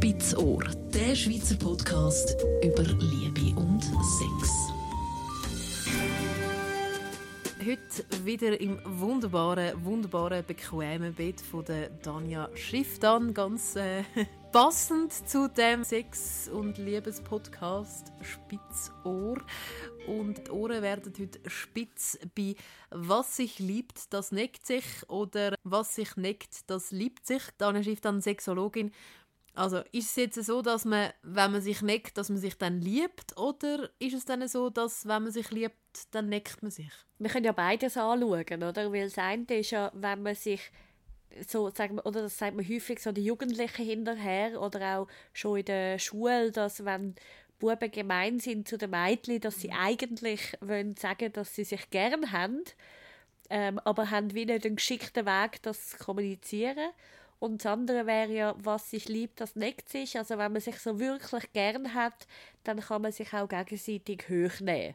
Spitzohr, der Schweizer Podcast über Liebe und Sex. Heute wieder im wunderbaren, wunderbaren, bequemen Bett von der Danja Schifftan. Ganz äh, passend zu dem Sex- und Liebespodcast Spitzohr. Und die Ohren werden heute spitz bei «Was sich liebt, das neckt sich» oder «Was sich neckt, das liebt sich». Danja Schifftan, Sexologin. Also ist es jetzt so, dass man, wenn man sich neckt, dass man sich dann liebt? Oder ist es dann so, dass wenn man sich liebt, dann neckt man sich? Wir können ja beides anschauen, oder? Weil das eine ist ja, wenn man sich so, sagen wir, oder das sagt man häufig so die Jugendlichen hinterher oder auch schon in der Schule, dass wenn Buben gemein sind zu den Mädchen, dass sie eigentlich wollen sagen, dass sie sich gern haben, ähm, aber haben wie nicht einen geschickten Weg, das zu kommunizieren. Und das andere wäre ja, was sich liebt, das neckt sich. Also wenn man sich so wirklich gern hat, dann kann man sich auch gegenseitig hochnehmen.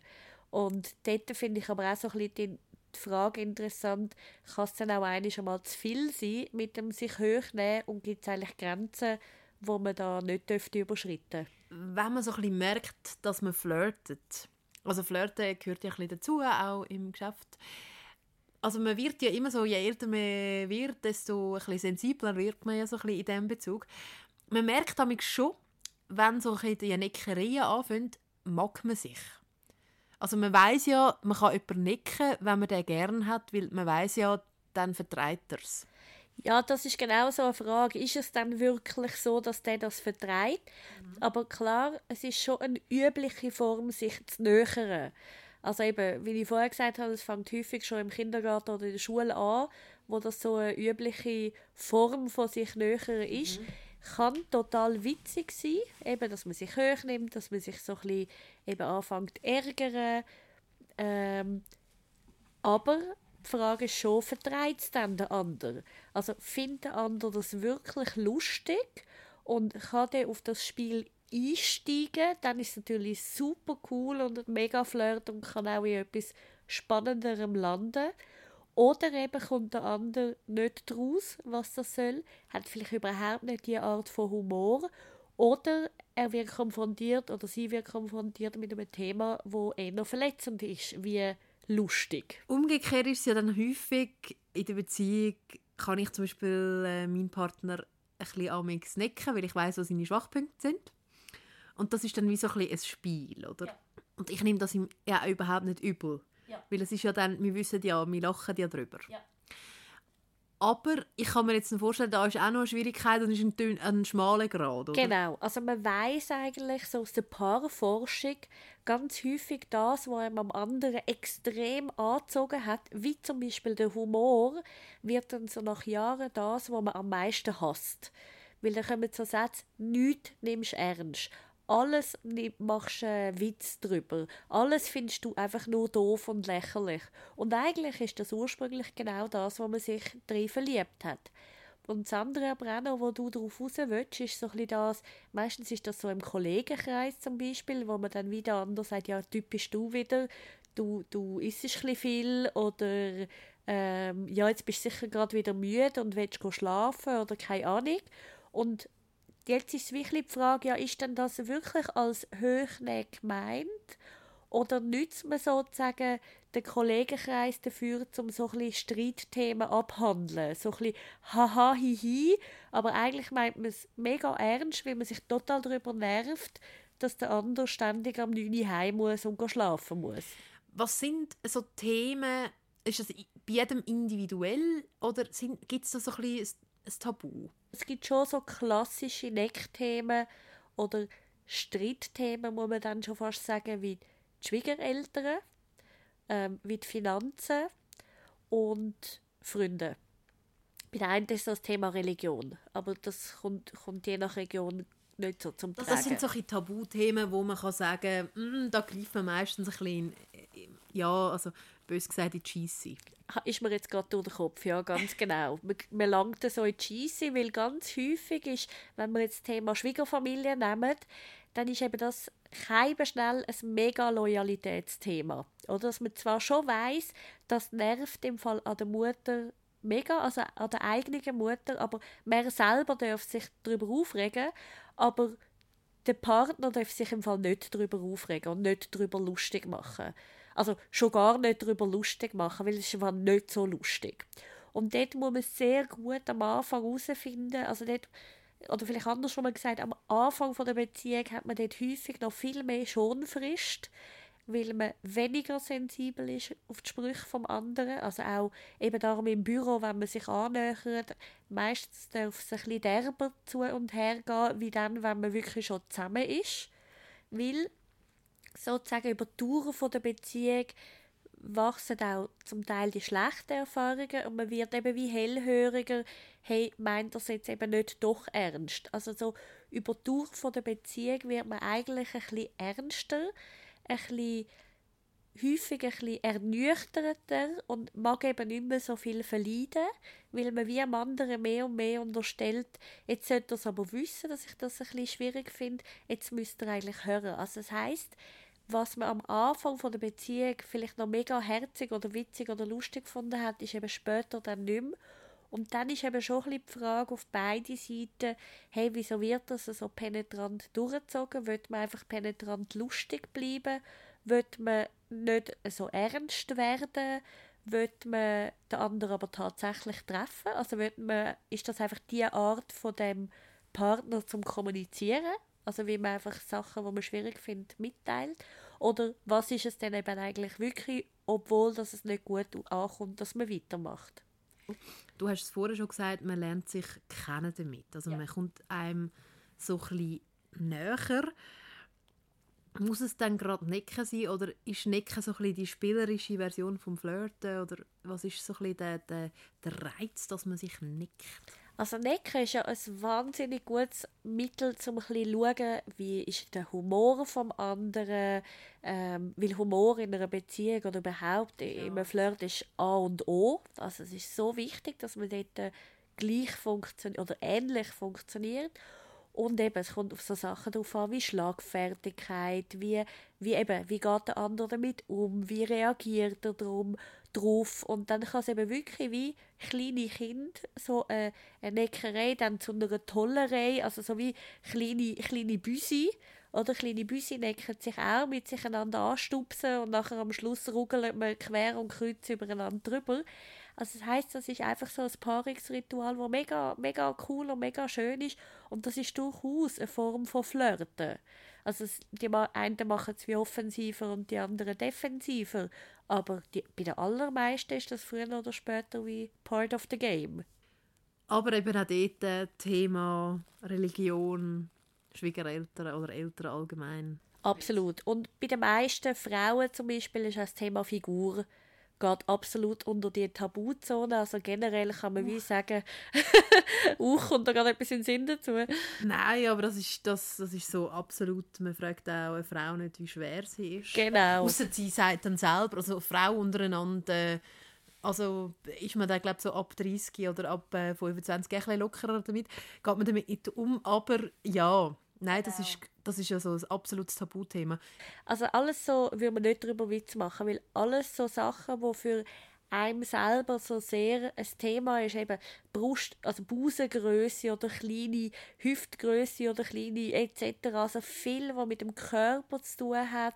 Und dort finde ich aber auch so ein bisschen die Frage interessant, kann es dann auch eigentlich schon mal zu viel sein mit dem sich hochnehmen und gibt es eigentlich Grenzen, wo man da nicht dürfte überschreiten Wenn man so ein bisschen merkt, dass man flirtet, also flirten gehört ja ein bisschen dazu, auch im Geschäft, also man wird ja immer so, je älter man wird, desto ein bisschen sensibler wird man ja so ein bisschen in diesem Bezug. Man merkt damit schon, wenn so ein die Neckereien anfangen, mag man sich. Also man weiß ja, man kann jemanden necken, wenn man den gern hat, weil man weiß ja, dann vertreibt er es. Ja, das ist genau so eine Frage. Ist es dann wirklich so, dass der das vertreibt? Mhm. Aber klar, es ist schon eine übliche Form, sich zu nähern. Also eben, wie ich vorher gesagt habe, es fängt häufig schon im Kindergarten oder in der Schule an, wo das so eine übliche Form von sich nähern ist. Mhm. Kann total witzig sein, eben, dass man sich hochnimmt, dass man sich so ein bisschen eben anfängt zu ärgern. Ähm, aber die Frage ist schon, vertreibt es dann der andere? Also findet der andere das wirklich lustig und kann der auf das Spiel einsteigen, dann ist es natürlich super cool und mega flirt und kann auch in etwas Spannenderem landen. Oder eben kommt der andere nicht draus, was das soll, hat vielleicht überhaupt nicht die Art von Humor. Oder er wird konfrontiert oder sie wird konfrontiert mit einem Thema, wo eher verletzend ist, wie lustig. Umgekehrt ist es ja dann häufig in der Beziehung, kann ich zum Beispiel äh, meinen Partner ein bisschen necken, weil ich weiß, was seine Schwachpunkte sind. Und das ist dann wie so ein, ein Spiel, oder? Ja. Und ich nehme das ihm ja überhaupt nicht übel. Ja. Weil es ist ja dann, wir wissen ja, wir lachen ja drüber. Ja. Aber ich kann mir jetzt vorstellen, da ist auch noch eine Schwierigkeit und ist ein, dünn, ein schmaler Grad, oder? Genau. Also man weiß eigentlich so aus der Paarforschung ganz häufig das, was einem am anderen extrem angezogen hat, wie zum Beispiel der Humor, wird dann so nach Jahren das, was man am meisten hasst. Weil dann kommen so Sätze, nichts nimmst du ernst alles machst du einen Witz drüber. Alles findest du einfach nur doof und lächerlich. Und eigentlich ist das ursprünglich genau das, wo man sich drin verliebt hat. Und das andere noch, wo du darauf raus willst, ist so ein das, meistens ist das so im Kollegenkreis zum Beispiel, wo man dann wieder anders sagt, ja, typisch du wieder, du, du isst ein viel oder ähm, ja, jetzt bist du sicher gerade wieder müde und willst schlafen oder keine Ahnung. Und Jetzt ist wirklich die Frage, ja, ist denn das wirklich als Höchne gemeint? Oder nützt man sozusagen den Kollegenkreis dafür, um so ein Streitthemen abhandeln? So ein bisschen haha, hihi, aber eigentlich meint man es mega ernst, weil man sich total darüber nervt, dass der andere ständig am 9 Uhr heim muss und schlafen muss. Was sind so Themen, ist das bei jedem individuell oder gibt es da so ein bisschen ein Tabu? Es gibt schon so klassische Neckthemen oder Streitthemen, muss man dann schon fast sagen, wie die Schwiegereltern, ähm, wie die Finanzen und Freunde. Bei der einen ist das Thema Religion, aber das kommt, kommt je nach Region nicht so zum Tragen. Das sind solche Tabuthemen, wo man kann sagen kann, mm, da greift man meistens ein bisschen, in, ja, also bös gesagt in die Scheisse. Ist mir jetzt gerade durch den Kopf, ja, ganz genau. man, man langt so in die Scheisse, weil ganz häufig ist, wenn wir jetzt das Thema Schwiegerfamilie nehmen, dann ist eben das kein schnell ein mega Loyalitätsthema. Oder dass man zwar schon weiß, das nervt im Fall an der Mutter mega, also an der eigenen Mutter, aber man selber darf sich darüber aufregen, aber der Partner darf sich im Fall nicht darüber aufregen und nicht darüber lustig machen. Also schon gar nicht darüber lustig machen, weil es einfach nicht so lustig. Und dort muss man sehr gut am Anfang herausfinden, also dort, oder vielleicht anders schon mal gesagt, am Anfang von der Beziehung hat man dort häufig noch viel mehr Schonfrist, weil man weniger sensibel ist auf die Sprüche vom anderen. Also auch eben darum im Büro, wenn man sich annähert, meistens darf es ein bisschen derber zu und her gehen, wie dann, wenn man wirklich schon zusammen ist. Weil sozusagen über die Dauer der Beziehung wachsen auch zum Teil die schlechten Erfahrungen und man wird eben wie hellhöriger, hey, meint das jetzt eben nicht doch ernst. Also so über die Dauer der Beziehung wird man eigentlich ein bisschen ernster, ein bisschen häufig ein bisschen ernüchterter und mag eben nicht mehr so viel verleiden, weil man wie am anderen mehr und mehr unterstellt, jetzt sollte er aber wissen, dass ich das ein bisschen schwierig finde, jetzt müsste er eigentlich hören. Also das heißt, was man am Anfang von der Beziehung vielleicht noch mega herzig oder witzig oder lustig gefunden hat, ist eben später dann nicht mehr. Und dann ist eben schon ein bisschen die Frage auf beide Seiten, hey, wieso wird das so penetrant durchgezogen? Wird man einfach penetrant lustig bleiben? Wird man nicht so ernst werden? Wird man den anderen aber tatsächlich treffen? Also wird man, ist das einfach die Art von dem Partner zum Kommunizieren? Also wie man einfach Sachen, die man schwierig findet, mitteilt. Oder was ist es denn eben eigentlich wirklich, obwohl dass es nicht gut ankommt, dass man weitermacht. Du hast es vorher schon gesagt, man lernt sich kennen damit. Also ja. man kommt einem so ein bisschen näher. Muss es dann gerade Necken sein oder ist Necken so ein bisschen die spielerische Version vom Flirten oder was ist so ein bisschen der, der, der Reiz, dass man sich nickt? Also Necken ist ja ein wahnsinnig gutes Mittel, um ein bisschen zu schauen, wie ist der Humor vom anderen, ähm, weil Humor in einer Beziehung oder überhaupt ja. im Flirt ist A und O. Also es ist so wichtig, dass man dort gleich funktioniert oder ähnlich funktioniert. Und eben, es kommt auf so Sachen drauf an, wie Schlagfertigkeit, wie, wie eben, wie geht der andere damit um, wie reagiert er darum, drauf. Und dann kann es eben wirklich wie kleine Kinder so äh, eine Neckerei dann zu einer Tollerei, also so wie kleine, kleine Büsi, oder kleine Büsi necken sich auch mit sich einander anstupsen und nachher am Schluss ruggelt man quer und kreuz übereinander drüber. Also das heißt, das ist einfach so ein Paarungsritual, das mega, mega cool und mega schön ist und das ist durchaus eine Form von Flirten. Also die einen machen es wie offensiver und die anderen defensiver, aber die, bei den allermeisten ist das früher oder später wie part of the game. Aber eben auch dort äh, Thema Religion, Schwiegereltern oder Eltern allgemein. Absolut. Und bei den meisten Frauen zum Beispiel ist das Thema Figur geht absolut unter die Tabuzone. Also generell kann man wie sagen, auch kommt da gerade etwas in den Sinn dazu. Nein, aber das ist, das, das ist so absolut, man fragt auch eine Frau nicht, wie schwer sie ist. Genau. Außer sie sagt dann selber, also Frau untereinander, also ist man da glaube so ab 30 oder ab äh, 25 ein bisschen lockerer damit, geht man damit nicht um, aber ja, Nein, das ist, das ist ja so ein absolutes Tabuthema. Also alles so würde man nicht darüber Witz machen, weil alles so Sachen, die für einem selber so sehr ein Thema ist, eben Brust, also Busengröße oder kleine Hüftgröße oder kleine etc. Also viel, was mit dem Körper zu tun hat,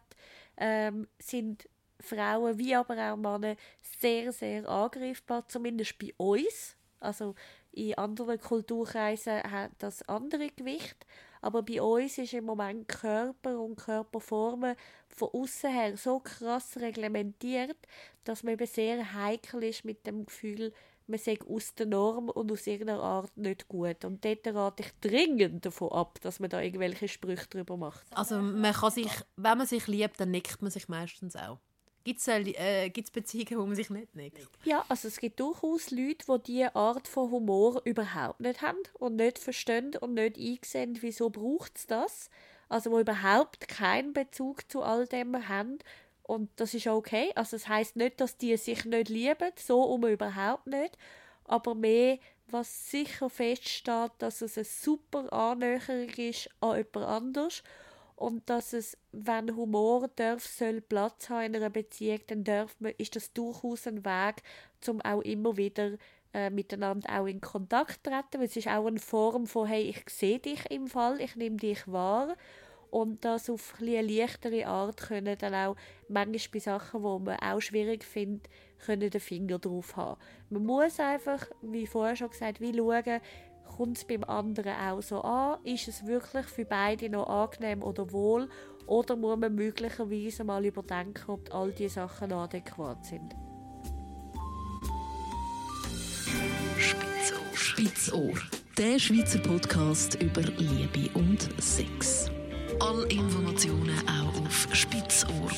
ähm, sind Frauen wie aber auch Männer sehr, sehr angreifbar, zumindest bei uns. Also in anderen Kulturkreisen hat das andere Gewicht. Aber bei uns ist im Moment Körper und Körperformen von außen her so krass reglementiert, dass man eben sehr heikel ist mit dem Gefühl, man sei aus der Norm und aus irgendeiner Art nicht gut. Und dort rate ich dringend davon ab, dass man da irgendwelche Sprüche drüber macht. Also man kann sich, wenn man sich liebt, dann nickt man sich meistens auch. Gibt es äh, Beziehungen, wo man sich nicht nickt? Ja, also es gibt durchaus Leute, die diese Art von Humor überhaupt nicht haben und nicht verstehen und nicht einsehen, wieso braucht es das. Also wo überhaupt keinen Bezug zu all dem haben. Und das ist okay. Also es heißt nicht, dass die sich nicht lieben, so um überhaupt nicht. Aber mehr, was sicher feststeht, dass es eine super Annäherung ist an jemand anderes und dass es, wenn Humor darf, soll Platz haben in einer Beziehung, dann darf man, ist das durchaus ein Weg, um auch immer wieder äh, miteinander auch in Kontakt treten, weil es ist auch eine Form von, hey, ich sehe dich im Fall, ich nehme dich wahr und das auf eine leichtere Art können dann auch manchmal bei Sachen, die man auch schwierig findet, können den Finger drauf haben. Man muss einfach, wie vorher schon gesagt, wie schauen, kommt es beim anderen auch so an? Ist es wirklich für beide noch angenehm oder wohl? Oder muss man möglicherweise mal überdenken, ob all diese Sachen adäquat sind? Spitzohr. Spitzohr. Der Schweizer Podcast über Liebe und Sex. Alle Informationen auch auf spitzohr.ch.